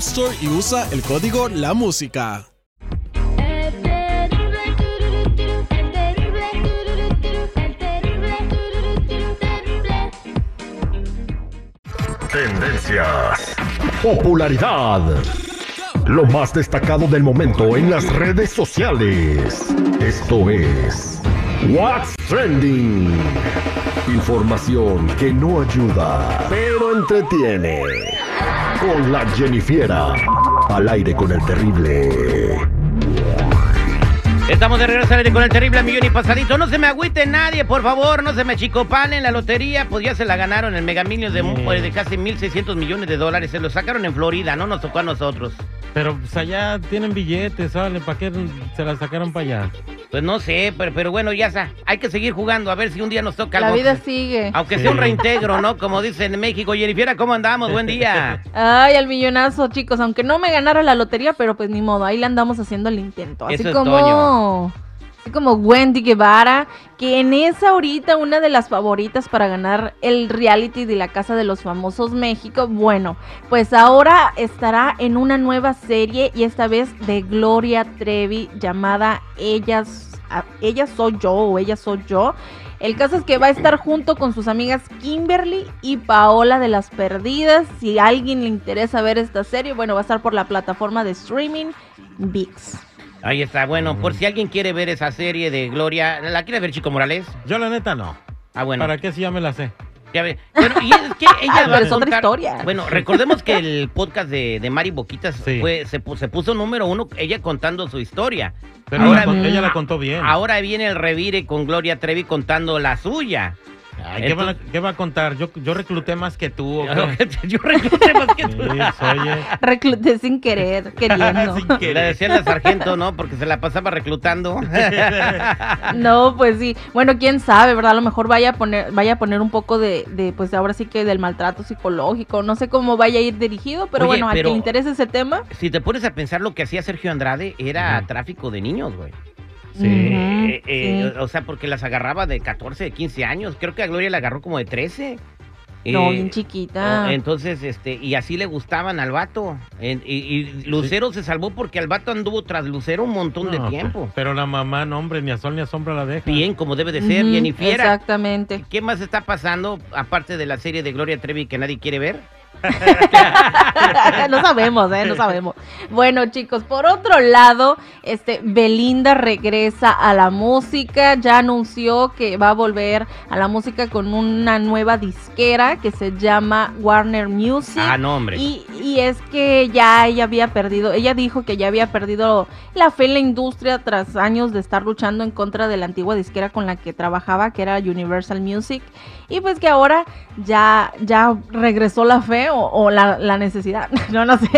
Store y usa el código La Música. Tendencias. Popularidad. Lo más destacado del momento en las redes sociales. Esto es What's Trending. Información que no ayuda, pero entretiene. Con la Jennifiera. Al aire con el terrible. Estamos de regreso al aire con el terrible millón y pasadito. No se me agüite nadie, por favor. No se me chicopalen la lotería. Pues ya se la ganaron el Mega Millions de, pues, de casi 1.600 millones de dólares. Se lo sacaron en Florida, no nos tocó a nosotros. Pero pues allá tienen billetes, ¿sale? ¿Para qué se la sacaron para allá? Pues no sé, pero, pero bueno, ya está. Hay que seguir jugando a ver si un día nos toca La algo. vida sigue. Aunque sea un reintegro, ¿no? Como dicen en México. Jennifer, ¿cómo andamos? Buen día. Ay, al millonazo, chicos. Aunque no me ganara la lotería, pero pues ni modo. Ahí le andamos haciendo el intento. Así Eso es como. Toño. Como Wendy Guevara, que en esa ahorita una de las favoritas para ganar el reality de la Casa de los Famosos México. Bueno, pues ahora estará en una nueva serie y esta vez de Gloria Trevi llamada Ellas, Ella Soy Yo o Ella Soy Yo. El caso es que va a estar junto con sus amigas Kimberly y Paola de las Perdidas. Si a alguien le interesa ver esta serie, bueno, va a estar por la plataforma de streaming VIX. Ahí está. Bueno, por si alguien quiere ver esa serie de Gloria. ¿La quiere ver, Chico Morales? Yo la neta no. Ah, bueno. ¿Para qué si ya me la sé? Ya ve. Bueno, y es que ella va pero a es otra historia. Bueno, recordemos que el podcast de, de Mari Boquitas Sí. fue, se, se puso número uno, ella contando su historia. Pero Ahora- la ella la contó bien. Ahora viene el revire con Gloria Trevi contando la suya. Ay, ¿qué, va, qué va a contar? Yo, yo recluté más que tú. Yo recluté más que Sí, tú. oye. Recluté sin querer, queriendo. Sin Le decía la sargento, ¿no? Porque se la pasaba reclutando. No, pues sí. Bueno, quién sabe, ¿verdad? A lo mejor vaya a poner, vaya a poner un poco de, de, pues ahora sí que del maltrato psicológico. No sé cómo vaya a ir dirigido, pero Oye, bueno, a quien le interese ese tema. si te pones a pensar lo que hacía Sergio Andrade, era tráfico de niños, güey. Sí. Eh, eh, sí. O sea, porque las agarraba de 14, de 15 años. Creo que a Gloria la agarró como de 13. No, Eh, bien chiquita. Oh, Entonces, este, y así le gustaban al vato. En- y, y Lucero se salvó porque al vato anduvo tras Lucero un montón de No, tiempo. Pero la mamá, no, hombre, ni a sol ni a sombra la deja. Bien, como debe de ser, Ujú, Jennifer. Exactamente. ¿Qué más está pasando aparte de la serie de Gloria Trevi que nadie quiere ver? no sabemos, ¿eh? No sabemos. Bueno, chicos, por otro lado, este Belinda regresa a la música. Ya anunció que va a volver a la música con una nueva disquera que se llama Warner Music. Ah, no, hombre. Y, y es que ya ella había perdido, ella dijo que ya había perdido la fe en la industria tras años de estar luchando en contra de la antigua disquera con la que trabajaba, que era Universal Music. Y pues que ahora ya, ya regresó la fe o, o la, la necesidad, no, no sé.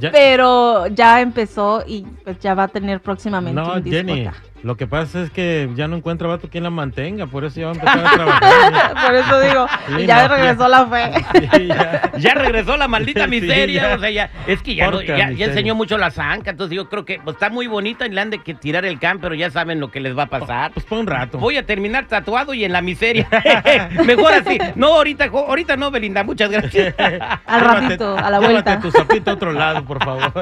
Ya- Pero ya empezó y pues ya va a tener próximamente no, un disco Jenny, acá. Lo que pasa es que ya no encuentra vato quien la mantenga, por eso ya va a empezar a trabajar. Por eso digo, Sí, ya no, regresó la fe. Sí, ya. Ya regresó la maldita Sí, miseria. ya. O sea, ya, es que ya, no- ya, enseñó mucho la zanca. Entonces yo creo que pues, está muy bonita y le han de que tirar el can, pero ya saben lo que les va a pasar. Pues por un rato. Voy a terminar tatuado y en la miseria. Mejor así. No, ahorita, ahorita no, Belinda. Muchas gracias. Al ratito, a la llévate vuelta. tu zapito a otro lado, por favor.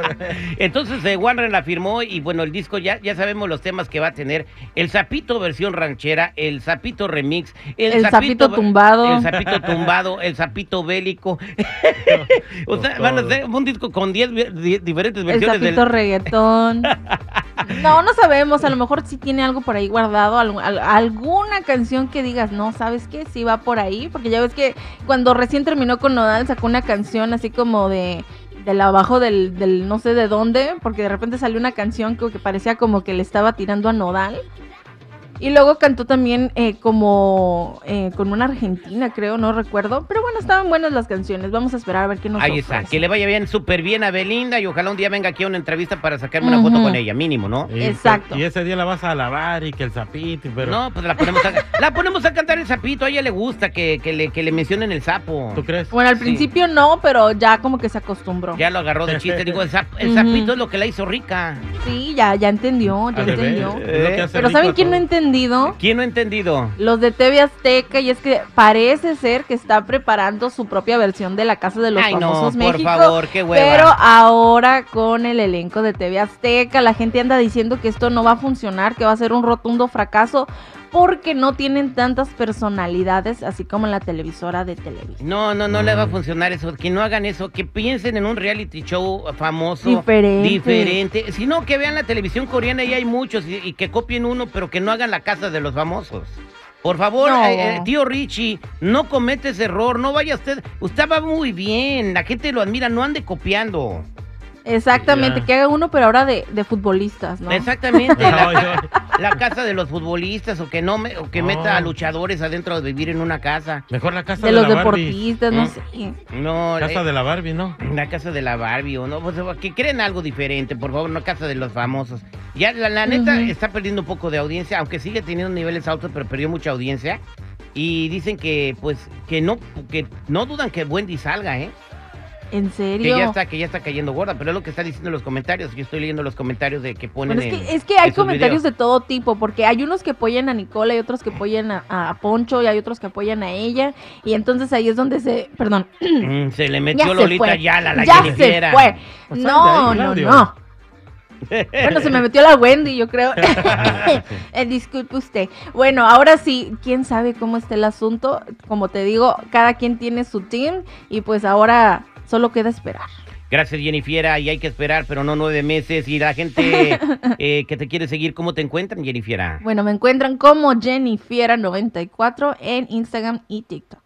Entonces eh, Warner la firmó y bueno, el disco ya, ya sabemos los temas que va va a tener el sapito versión ranchera, el sapito remix, El sapito tumbado. el sapito tumbado, el sapito bélico. o sea, van a hacer un disco con 10 vi- di- diferentes El versiones sapito del reggaetón. No, no sabemos. A lo mejor sí tiene algo por ahí guardado. al- al- alguna canción que digas, no, ¿sabes qué? Sí va por ahí. Porque ya ves que cuando recién terminó con Nodal sacó una canción así como de del abajo del, del no sé de dónde, porque de repente salió una canción que, que parecía como que le estaba tirando a Nodal. Y luego cantó también eh, como eh, con una argentina, creo, no recuerdo. Pero bueno, estaban buenas las canciones. Vamos a esperar a ver qué nos Ahí está, ofrece. que le vaya bien, súper bien a Belinda y ojalá un día venga aquí a una entrevista para sacarme una foto con ella, mínimo, ¿no? Y- Exacto. Y ese día la vas a lavar y que el sapito, pero No, pues la ponemos a, la ponemos a cantar el sapito, a ella le gusta que, que le, que le mencionen el sapo. ¿tú crees? Bueno, al Sí. principio no, pero ya como que se acostumbró. Ya lo agarró de chiste, digo, el, sap- el Ujú. sapito es lo que la hizo rica. Sí, ya, ya entendió, ya entendió. Pero ¿saben quién no todos. Entendido? ¿Quién no ha entendido? Los de TV Azteca, y es que parece ser que está preparando su propia versión de La Casa de los Ay, no, Famosos por México. favor, qué hueva. Pero ahora con el elenco de TV Azteca, la gente anda diciendo que esto no va a funcionar, que va a ser un rotundo fracaso, porque no tienen tantas personalidades, así como en la televisora de televisión. No, no, no le va a Mm. funcionar eso. Que no hagan eso. Que piensen en un reality show famoso. Diferente. Diferente. Si no, que vean la televisión coreana y hay muchos. Y, y que copien uno, pero que no hagan la casa de los famosos. Por favor, No. eh, eh, tío Richie, no comete ese error. No vaya usted. Usted va muy bien. La gente lo admira. No ande copiando. Exactamente, que haga uno, pero ahora de, de futbolistas, ¿no? Exactamente. la, Ay, ay. La casa de los futbolistas o que no me- o que No. meta a luchadores adentro de vivir en una casa. Mejor la casa de de, los la Barbie. deportistas, no sé. No, Casa eh, de la Barbie, ¿no? La casa de la Barbie o no, pues, que creen algo diferente, por favor, no casa de los famosos. Ya la, la neta está perdiendo un poco de audiencia, aunque sigue teniendo niveles altos, pero perdió mucha audiencia. Y dicen que, pues, que no, que no dudan que Wendy salga, ¿eh? ¿En Que serio? ya está, que ya está cayendo gorda, pero es lo que está diciendo en los comentarios. Yo estoy leyendo los comentarios de que ponen Bueno, es, en- que, es que hay comentarios videos. de todo tipo, porque hay unos que apoyan a Nicole, hay otros que apoyan a, a Poncho y hay otros que apoyan a ella. Y entonces ahí es donde se. Perdón. Mm, se le metió ya Lolita fue. Yala, la ya Jennifiera. se fue. Pues No, no, no. Bueno, se me metió la Wendy, yo creo. Eh, disculpe usted. Bueno, ahora sí, quién sabe cómo está el asunto. Como te digo, cada quien tiene su team y pues ahora solo queda esperar. Gracias, Jennifiera, y hay que esperar, pero no nueve meses. Y la gente eh, que te quiere seguir, ¿cómo te encuentran, Jennifiera? Bueno, me encuentran como Jennifiera94 en Instagram y TikTok.